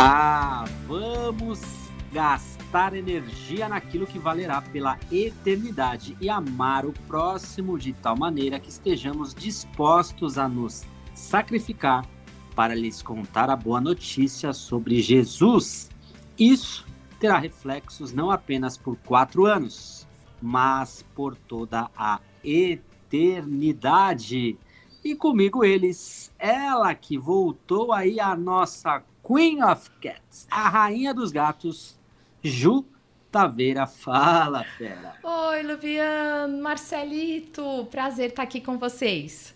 Ah, vamos gastar energia naquilo que valerá pela eternidade e amar o próximo de tal maneira que estejamos dispostos a nos sacrificar para lhes contar a boa notícia sobre Jesus. Isso terá reflexos não apenas por quatro anos, mas por toda a eternidade. E comigo eles, ela que voltou aí a nossa Queen of Cats, a rainha dos gatos, Ju Taveira. Fala, fera. Oi, Luvian, Marcelito, prazer estar aqui com vocês.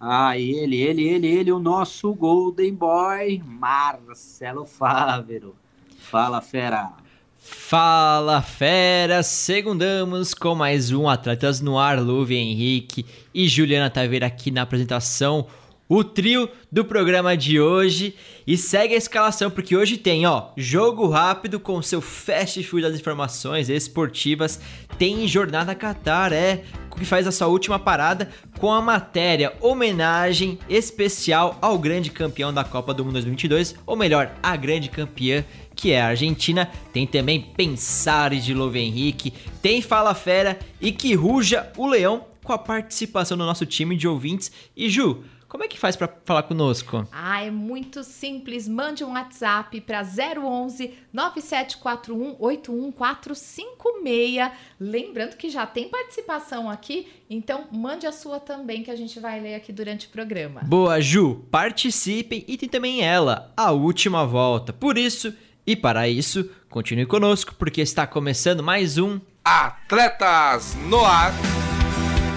Ah, ele, ele, ele, ele, o nosso Golden Boy, Marcelo Fávero. Fala, fera. Fala, fera! Segundamos com mais um Atletas no Ar, Luve Henrique e Juliana Taveira aqui na apresentação. O trio do programa de hoje e segue a escalação porque hoje tem, ó, jogo rápido com seu fast food das informações esportivas, tem jornada Qatar, é, que faz a sua última parada com a matéria homenagem especial ao grande campeão da Copa do Mundo 2022, ou melhor, a grande campeã que é a Argentina. Tem também Pensares de Love Henrique, tem Fala Fera e que ruja o leão com a participação do nosso time de ouvintes. E Ju, como é que faz para falar conosco? Ah, é muito simples. Mande um WhatsApp para 011 9741 81456. Lembrando que já tem participação aqui, então mande a sua também que a gente vai ler aqui durante o programa. Boa, Ju. Participem e tem também ela, a última volta. Por isso e para isso, continue conosco porque está começando mais um Atletas no Ar.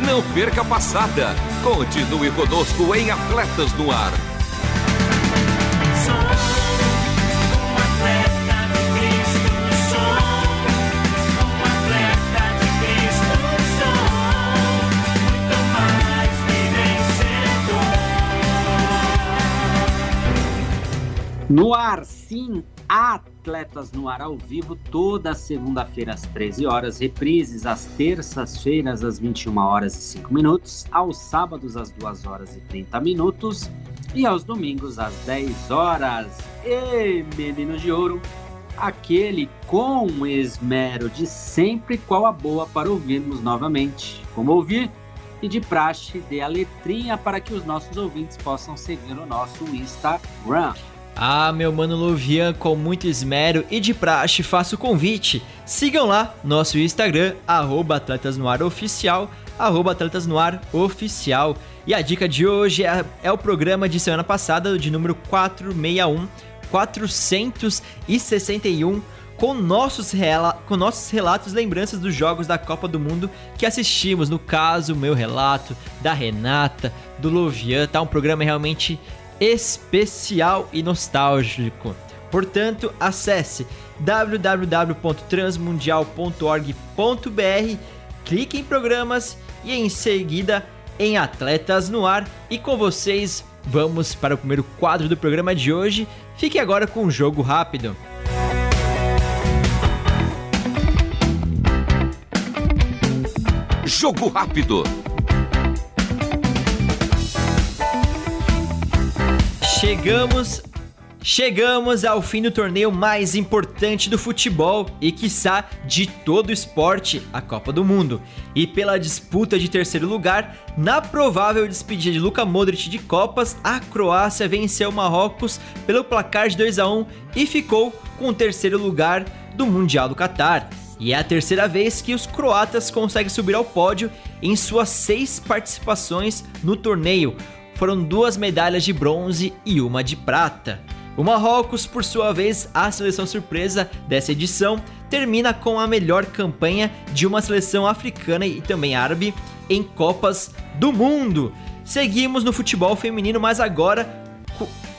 Não perca a passada. Continue conosco em Atletas no Ar. No ar, sim, Atletas no ar ao vivo toda segunda-feira às 13 horas, reprises às terças-feiras às 21 horas e 5 minutos, aos sábados às 2 horas e 30 minutos e aos domingos às 10 horas. E menino de ouro, aquele com esmero de sempre qual a boa para ouvirmos novamente. Como ouvir? E de praxe, dê a letrinha para que os nossos ouvintes possam seguir o nosso Instagram. Ah, meu mano Luvian, com muito esmero e de praxe, faço o convite. Sigam lá nosso Instagram, arroba Atletas no Ar Oficial, arroba Atletas no Ar Oficial. E a dica de hoje é, é o programa de semana passada, de número 461, 461, com nossos, com nossos relatos lembranças dos jogos da Copa do Mundo que assistimos. No caso, meu relato, da Renata, do Luvian, tá um programa realmente especial e nostálgico. Portanto, acesse www.transmundial.org.br, clique em programas e em seguida em Atletas no Ar. E com vocês, vamos para o primeiro quadro do programa de hoje. Fique agora com um jogo rápido. Jogo rápido. Chegamos Chegamos ao fim do torneio mais importante do futebol e, quiçá, de todo o esporte, a Copa do Mundo. E pela disputa de terceiro lugar, na provável despedida de Luka Modric de Copas, a Croácia venceu Marrocos pelo placar de 2 a 1 e ficou com o terceiro lugar do Mundial do Catar. E é a terceira vez que os croatas conseguem subir ao pódio em suas seis participações no torneio, foram duas medalhas de bronze e uma de prata. O Marrocos, por sua vez, a seleção surpresa dessa edição, termina com a melhor campanha de uma seleção africana e também árabe em Copas do Mundo. seguimos no futebol feminino, mas agora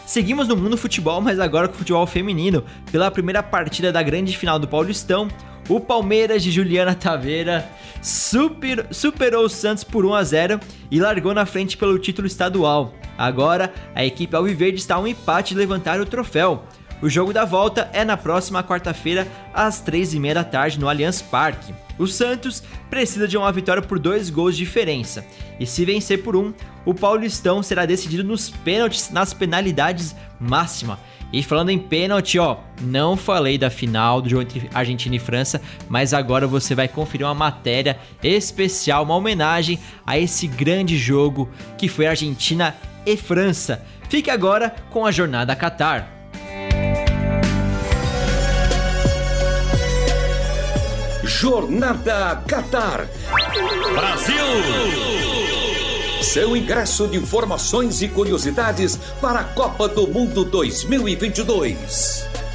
Seguimos no mundo futebol, mas agora com o futebol feminino. Pela primeira partida da grande final do Paulistão, o Palmeiras de Juliana Taveira super, superou o Santos por 1 a 0 e largou na frente pelo título estadual. Agora, a equipe Alviverde está a um empate de levantar o troféu. O jogo da volta é na próxima quarta-feira, às 3h30 da tarde, no Allianz Parque. O Santos precisa de uma vitória por dois gols de diferença, e se vencer por um, o Paulistão será decidido nos pênaltis nas penalidades máxima. E falando em pênalti, ó, não falei da final do jogo entre Argentina e França, mas agora você vai conferir uma matéria especial, uma homenagem a esse grande jogo que foi Argentina e França. Fique agora com a jornada Qatar. Jornada Qatar. Brasil! Seu ingresso de informações e curiosidades para a Copa do Mundo 2022.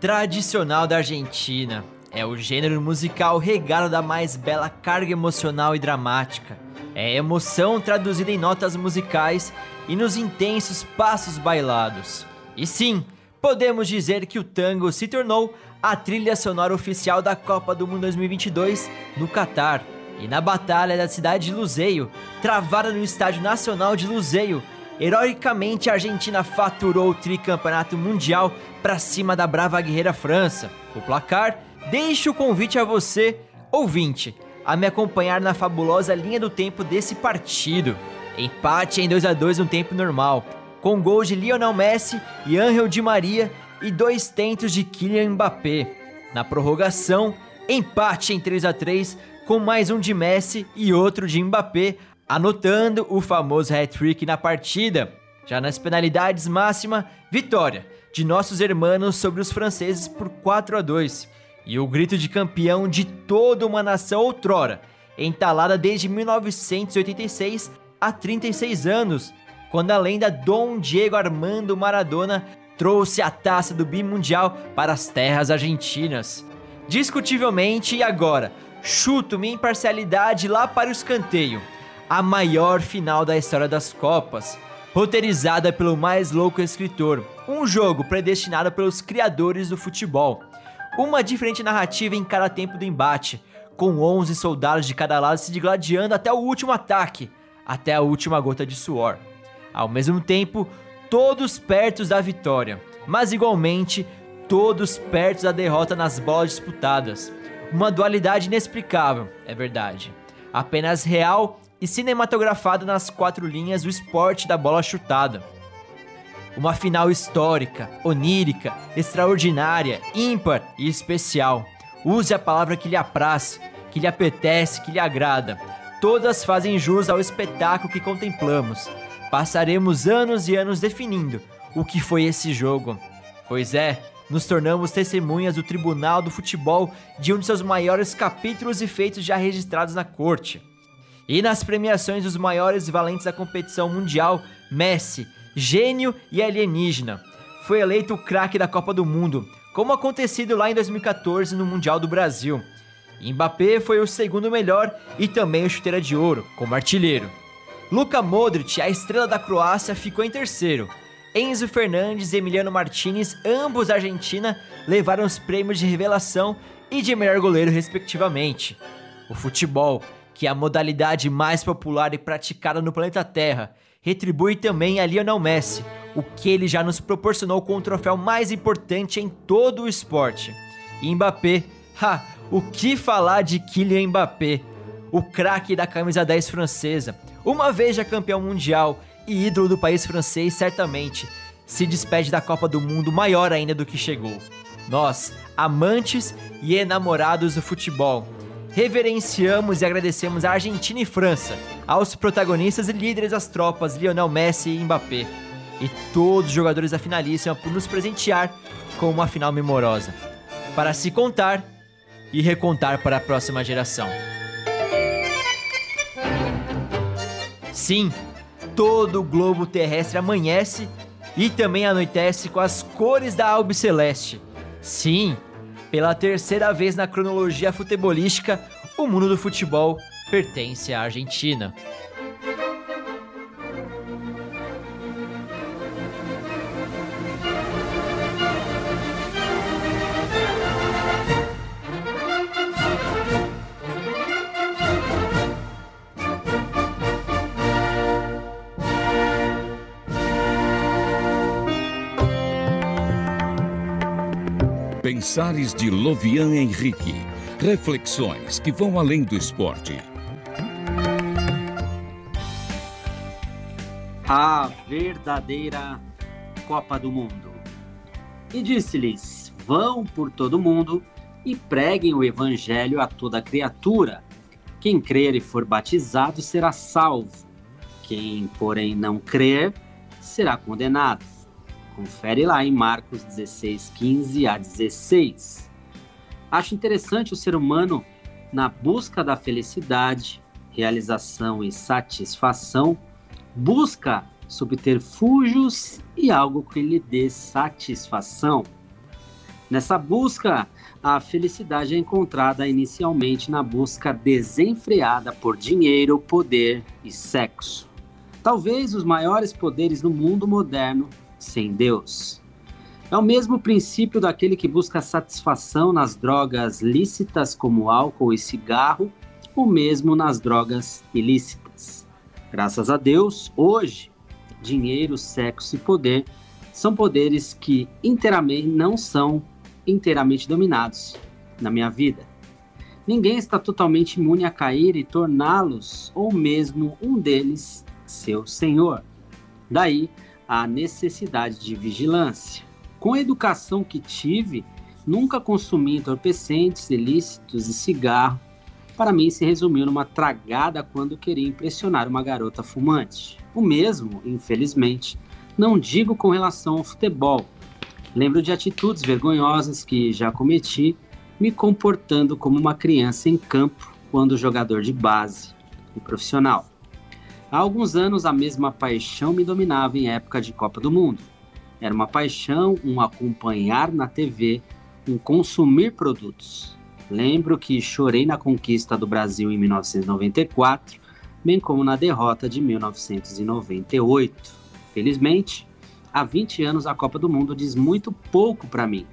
Tradicional da Argentina. É o gênero musical regado da mais bela carga emocional e dramática. É emoção traduzida em notas musicais e nos intensos passos bailados. E sim, podemos dizer que o tango se tornou a trilha sonora oficial da Copa do Mundo 2022 no Catar. E na batalha da cidade de Luzeio, travada no Estádio Nacional de Luzeio, Heroicamente, a Argentina faturou o tricampeonato mundial para cima da brava guerreira França. O placar deixa o convite a você, ouvinte, a me acompanhar na fabulosa linha do tempo desse partido. Empate em 2 a 2 no tempo normal, com gols de Lionel Messi e Angel Di Maria e dois tentos de Kylian Mbappé. Na prorrogação, empate em 3 a 3 com mais um de Messi e outro de Mbappé, anotando o famoso hat-trick na partida. Já nas penalidades máxima, vitória de nossos hermanos sobre os franceses por 4 a 2 e o grito de campeão de toda uma nação outrora, entalada desde 1986 há 36 anos, quando a lenda Dom Diego Armando Maradona trouxe a taça do bimundial para as terras argentinas. Discutivelmente e agora, chuto minha imparcialidade lá para o escanteio a maior final da história das Copas, roteirizada pelo mais louco escritor, um jogo predestinado pelos criadores do futebol. Uma diferente narrativa em cada tempo do embate, com 11 soldados de cada lado se digladiando até o último ataque, até a última gota de suor. Ao mesmo tempo, todos perto da vitória, mas igualmente todos perto da derrota nas bolas disputadas. Uma dualidade inexplicável, é verdade. Apenas real e cinematografado nas quatro linhas o esporte da bola chutada. Uma final histórica, onírica, extraordinária, ímpar e especial. Use a palavra que lhe apraz, que lhe apetece, que lhe agrada. Todas fazem jus ao espetáculo que contemplamos. Passaremos anos e anos definindo o que foi esse jogo. Pois é, nos tornamos testemunhas do Tribunal do Futebol de um de seus maiores capítulos e feitos já registrados na corte. E nas premiações dos maiores valentes da competição mundial, Messi, gênio e alienígena, foi eleito o craque da Copa do Mundo, como acontecido lá em 2014 no Mundial do Brasil. Mbappé foi o segundo melhor e também o chuteira de ouro, como artilheiro. Luka Modric, a estrela da Croácia, ficou em terceiro. Enzo Fernandes e Emiliano Martinez, ambos da Argentina, levaram os prêmios de revelação e de melhor goleiro, respectivamente. O futebol que é a modalidade mais popular e praticada no planeta Terra, retribui também a Lionel Messi, o que ele já nos proporcionou com o troféu mais importante em todo o esporte. E Mbappé, ha, o que falar de Kylian Mbappé, o craque da camisa 10 francesa, uma vez já campeão mundial e ídolo do país francês, certamente se despede da Copa do Mundo maior ainda do que chegou. Nós, amantes e enamorados do futebol, reverenciamos e agradecemos a Argentina e França, aos protagonistas e líderes das tropas Lionel Messi e Mbappé, e todos os jogadores da finalíssima por nos presentear com uma final memorosa, para se contar e recontar para a próxima geração. Sim, todo o globo terrestre amanhece e também anoitece com as cores da Albi Celeste. Sim, pela terceira vez na cronologia futebolística, o mundo do futebol pertence à Argentina. Pensares de Lovian Henrique. Reflexões que vão além do esporte. A verdadeira Copa do Mundo. E disse-lhes: Vão por todo o mundo e preguem o evangelho a toda criatura. Quem crer e for batizado será salvo. Quem, porém, não crer será condenado. Confere lá em Marcos 16, 15 a 16. Acho interessante o ser humano na busca da felicidade, realização e satisfação, busca subterfúgios e algo que lhe dê satisfação. Nessa busca, a felicidade é encontrada inicialmente na busca desenfreada por dinheiro, poder e sexo. Talvez os maiores poderes no mundo moderno sem Deus. É o mesmo princípio daquele que busca satisfação nas drogas lícitas como álcool e cigarro, ou mesmo nas drogas ilícitas. Graças a Deus, hoje, dinheiro, sexo e poder são poderes que inteiramente não são inteiramente dominados na minha vida. Ninguém está totalmente imune a cair e torná-los, ou mesmo um deles, seu senhor. Daí a necessidade de vigilância. Com a educação que tive, nunca consumi entorpecentes, ilícitos e cigarro. Para mim, se resumiu numa tragada quando queria impressionar uma garota fumante. O mesmo, infelizmente, não digo com relação ao futebol. Lembro de atitudes vergonhosas que já cometi, me comportando como uma criança em campo quando jogador de base e profissional. Há alguns anos a mesma paixão me dominava em época de Copa do Mundo. Era uma paixão, um acompanhar na TV, um consumir produtos. Lembro que chorei na conquista do Brasil em 1994, bem como na derrota de 1998. Felizmente, há 20 anos a Copa do Mundo diz muito pouco para mim.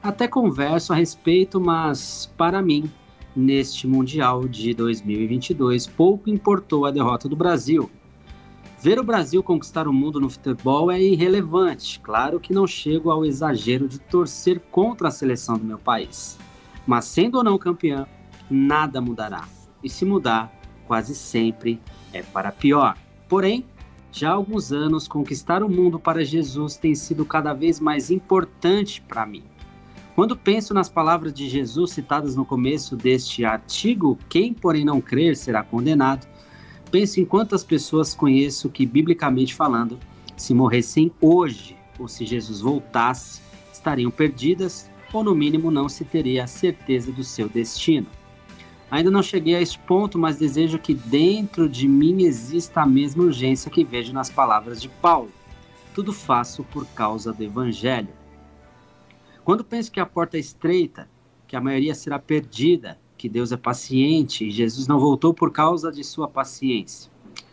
Até converso a respeito, mas para mim neste Mundial de 2022. Pouco importou a derrota do Brasil. Ver o Brasil conquistar o mundo no futebol é irrelevante. Claro que não chego ao exagero de torcer contra a seleção do meu país. Mas sendo ou não campeão, nada mudará. E se mudar, quase sempre é para pior. Porém, já há alguns anos, conquistar o mundo para Jesus tem sido cada vez mais importante para mim. Quando penso nas palavras de Jesus citadas no começo deste artigo, quem porém não crer será condenado, penso em quantas pessoas conheço que, biblicamente falando, se morressem hoje ou se Jesus voltasse, estariam perdidas ou no mínimo não se teria a certeza do seu destino. Ainda não cheguei a este ponto, mas desejo que dentro de mim exista a mesma urgência que vejo nas palavras de Paulo. Tudo faço por causa do Evangelho. Quando penso que a porta é estreita, que a maioria será perdida, que Deus é paciente e Jesus não voltou por causa de sua paciência.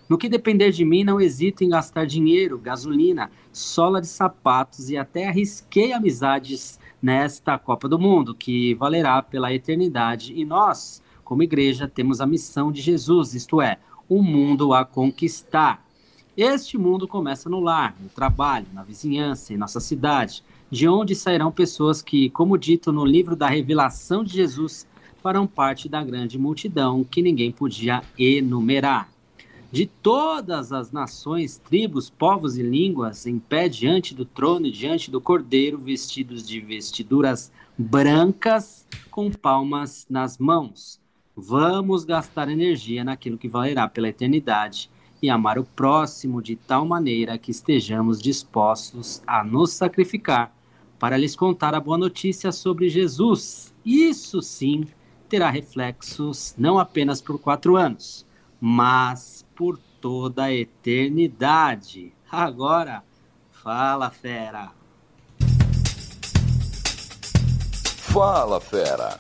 No que depender de mim, não hesito em gastar dinheiro, gasolina, sola de sapatos e até arrisquei amizades nesta Copa do Mundo, que valerá pela eternidade. E nós, como igreja, temos a missão de Jesus, isto é, o mundo a conquistar. Este mundo começa no lar, no trabalho, na vizinhança, em nossa cidade de onde sairão pessoas que, como dito no livro da revelação de Jesus, farão parte da grande multidão que ninguém podia enumerar. De todas as nações, tribos, povos e línguas, em pé diante do trono e diante do cordeiro, vestidos de vestiduras brancas, com palmas nas mãos. Vamos gastar energia naquilo que valerá pela eternidade e amar o próximo de tal maneira que estejamos dispostos a nos sacrificar para lhes contar a boa notícia sobre Jesus. Isso sim terá reflexos não apenas por quatro anos, mas por toda a eternidade. Agora, fala, fera! Fala, fera!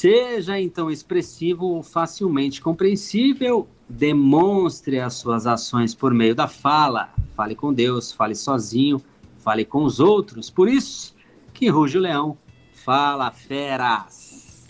Seja então expressivo ou facilmente compreensível, demonstre as suas ações por meio da fala. Fale com Deus, fale sozinho, fale com os outros. Por isso que ruge o leão. Fala, feras!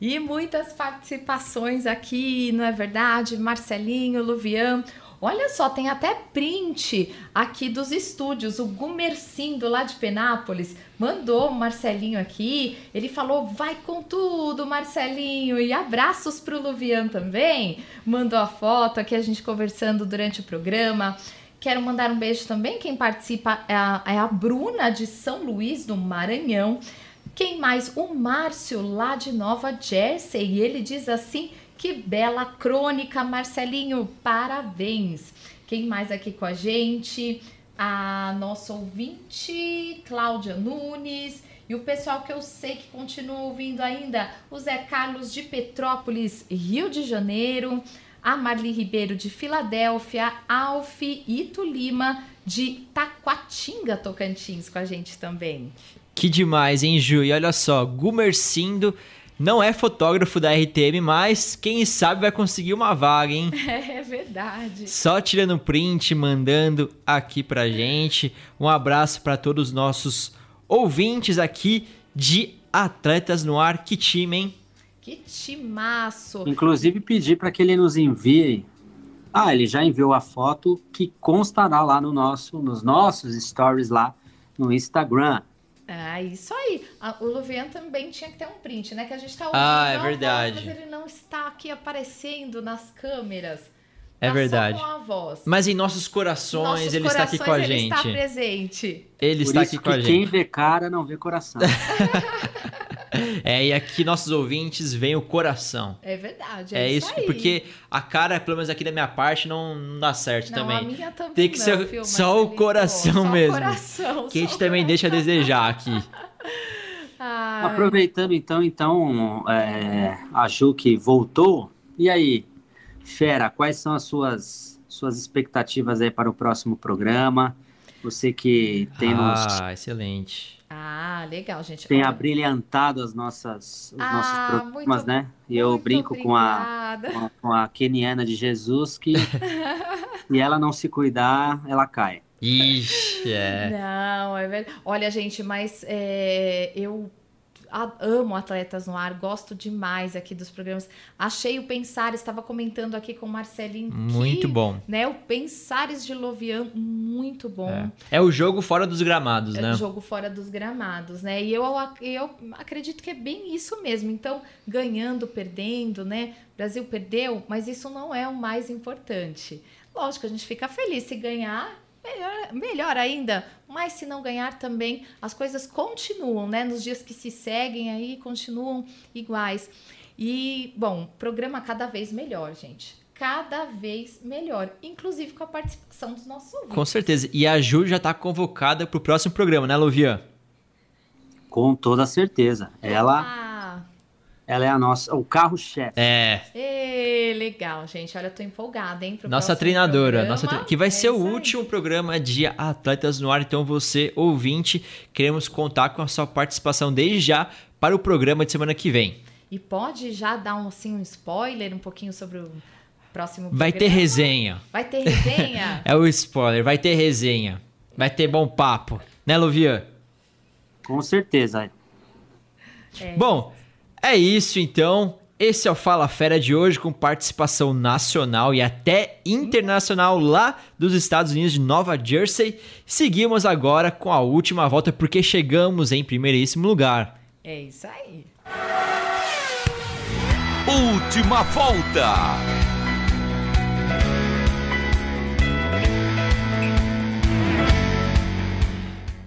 E muitas participações aqui, não é verdade? Marcelinho, Luvian. Olha só, tem até print aqui dos estúdios. O Gumercindo, lá de Penápolis, mandou o Marcelinho aqui. Ele falou: vai com tudo, Marcelinho. E abraços para o Luvian também. Mandou a foto aqui, a gente conversando durante o programa. Quero mandar um beijo também. Quem participa é a, é a Bruna de São Luís, do Maranhão. Quem mais? O Márcio, lá de Nova Jersey. E ele diz assim que bela crônica, Marcelinho, parabéns. Quem mais aqui com a gente? A nossa ouvinte, Cláudia Nunes. E o pessoal que eu sei que continua ouvindo ainda, o Zé Carlos de Petrópolis, Rio de Janeiro, a Marli Ribeiro de Filadélfia, Alf Ito Lima de Taquatinga, Tocantins, com a gente também. Que demais, hein, Ju? E olha só, Gumercindo não é fotógrafo da RTM, mas quem sabe vai conseguir uma vaga, hein? É verdade. Só tirando print, mandando aqui pra gente. Um abraço para todos os nossos ouvintes aqui de Atletas no Ar. Que time, hein? Que timaço. Inclusive pedir para que ele nos envie. Ah, ele já enviou a foto que constará lá no nosso, nos nossos stories lá no Instagram. Ah, isso aí. o Luvian também tinha que ter um print, né? Que a gente tá ouvindo. Ah, é verdade. Voz, mas ele não está aqui aparecendo nas câmeras. É tá verdade. Mas em nossos corações, nossos ele corações, está aqui com a gente. Ele está presente. Ele Por está aqui com a gente. Quem vê cara não vê coração. É, e aqui nossos ouvintes veem o coração. É verdade. É, é isso, isso porque a cara, pelo menos aqui da minha parte, não, não dá certo não, também. A minha também Tem que não, ser viu, só o coração só mesmo. O coração, que a gente também deixa a desejar aqui. Ai. Aproveitando então, então é, a Ju que voltou. E aí, Fera, quais são as suas, suas expectativas aí para o próximo programa? Você que tem ah, nos. Ah, excelente ah, legal, gente. Tem Olha... abrilhantado as nossas, os ah, nossos programas, né? E eu brinco com a, com, com a Keniana de Jesus que e ela não se cuidar, ela cai. Ixi, é. Não, é verdade. Olha, gente, mas é, eu amo Atletas no Ar, gosto demais aqui dos programas. Achei o Pensares, estava comentando aqui com o Marcelinho. Muito que, bom. Né, o Pensares de Lovian, muito bom. É. é. o jogo fora dos gramados, é né? É o jogo fora dos gramados, né? E eu, eu acredito que é bem isso mesmo. Então, ganhando, perdendo, né? O Brasil perdeu, mas isso não é o mais importante. Lógico, a gente fica feliz se ganhar melhor, melhor ainda. Mas se não ganhar também, as coisas continuam, né? Nos dias que se seguem aí, continuam iguais. E, bom, programa cada vez melhor, gente. Cada vez melhor, inclusive com a participação dos nossos ouvintes. Com certeza. E a Ju já está convocada para o próximo programa, né, Luvian? Com toda certeza. Ela ela é a nossa, o carro-chefe. É. Ê, legal, gente. Olha, eu tô empolgada, hein? nossa treinadora. Nossa tre... Que vai é ser o aí. último programa de Atletas no Ar. Então, você, ouvinte, queremos contar com a sua participação desde já para o programa de semana que vem. E pode já dar um, assim, um spoiler um pouquinho sobre o próximo programa? Vai ter resenha. Vai ter resenha? é o spoiler. Vai ter resenha. Vai ter bom papo. Né, Luvian? Com certeza. É. Bom, é isso então. Esse é o Fala Fera de hoje com participação nacional e até internacional lá dos Estados Unidos de Nova Jersey. Seguimos agora com a última volta porque chegamos em primeiríssimo lugar. É isso aí. Última volta.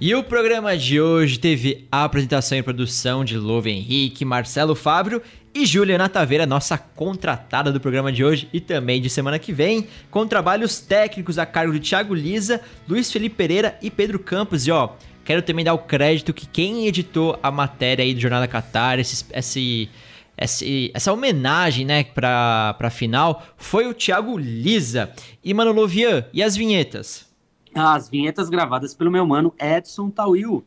E o programa de hoje teve a apresentação e produção de Louve Henrique, Marcelo Fábio e Juliana Taveira, nossa contratada do programa de hoje e também de semana que vem, com trabalhos técnicos a cargo de Thiago Lisa, Luiz Felipe Pereira e Pedro Campos. E ó, quero também dar o crédito que quem editou a matéria aí do Jornal da Qatar, esse, esse, esse, essa homenagem, né, pra, pra final, foi o Thiago Lisa. E Mano Lovian, e as vinhetas? As vinhetas gravadas pelo meu mano Edson Tawil,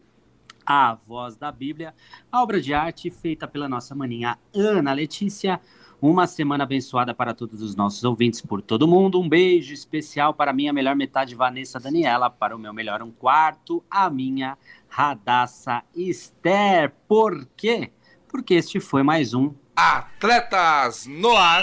a voz da Bíblia, a obra de arte feita pela nossa maninha Ana Letícia. Uma semana abençoada para todos os nossos ouvintes por todo mundo. Um beijo especial para a minha melhor metade, Vanessa Daniela, para o meu melhor um quarto, a minha Radassa Esther. Por quê? Porque este foi mais um Atletas no Ar.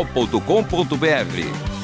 jornal.com.br.